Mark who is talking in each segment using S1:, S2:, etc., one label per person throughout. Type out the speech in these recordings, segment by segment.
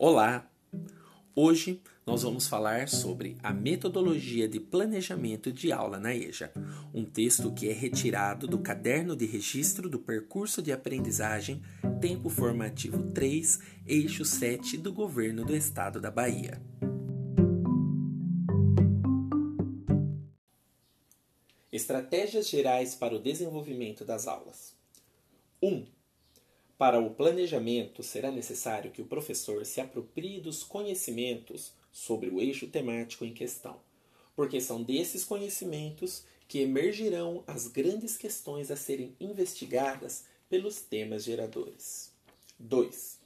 S1: Olá! Hoje nós vamos falar sobre a metodologia de planejamento de aula na EJA, um texto que é retirado do caderno de registro do percurso de aprendizagem Tempo Formativo 3, eixo 7 do Governo do Estado da Bahia. Estratégias gerais para o desenvolvimento das aulas. 1. Um, para o planejamento, será necessário que o professor se aproprie dos conhecimentos sobre o eixo temático em questão, porque são desses conhecimentos que emergirão as grandes questões a serem investigadas pelos temas geradores. 2.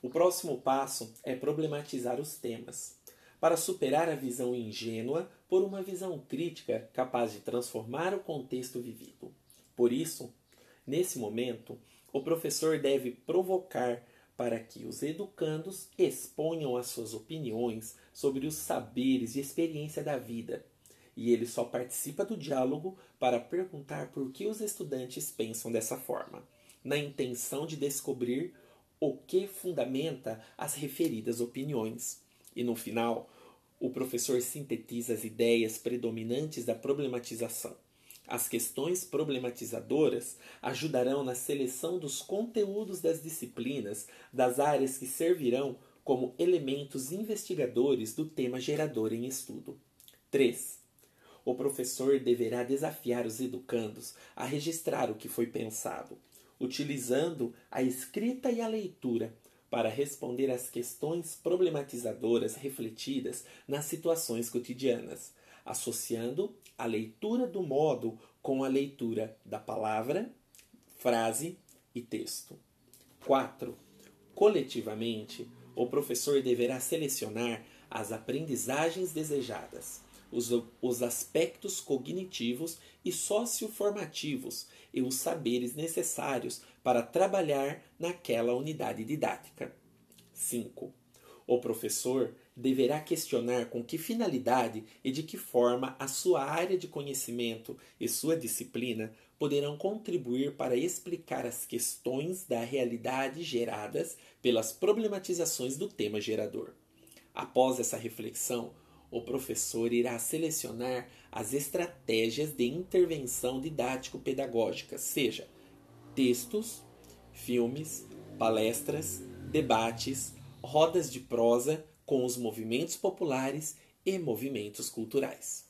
S1: O próximo passo é problematizar os temas, para superar a visão ingênua por uma visão crítica capaz de transformar o contexto vivido. Por isso, nesse momento, o professor deve provocar para que os educandos exponham as suas opiniões sobre os saberes e experiência da vida. E ele só participa do diálogo para perguntar por que os estudantes pensam dessa forma, na intenção de descobrir o que fundamenta as referidas opiniões. E no final, o professor sintetiza as ideias predominantes da problematização as questões problematizadoras ajudarão na seleção dos conteúdos das disciplinas das áreas que servirão como elementos investigadores do tema gerador em estudo. 3. O professor deverá desafiar os educandos a registrar o que foi pensado, utilizando a escrita e a leitura para responder às questões problematizadoras refletidas nas situações cotidianas associando a leitura do modo com a leitura da palavra, frase e texto. 4. Coletivamente, o professor deverá selecionar as aprendizagens desejadas, os, os aspectos cognitivos e socioformativos e os saberes necessários para trabalhar naquela unidade didática. 5. O professor deverá questionar com que finalidade e de que forma a sua área de conhecimento e sua disciplina poderão contribuir para explicar as questões da realidade geradas pelas problematizações do tema gerador. Após essa reflexão, o professor irá selecionar as estratégias de intervenção didático-pedagógica, seja textos, filmes, palestras, debates, rodas de prosa com os movimentos populares e movimentos culturais.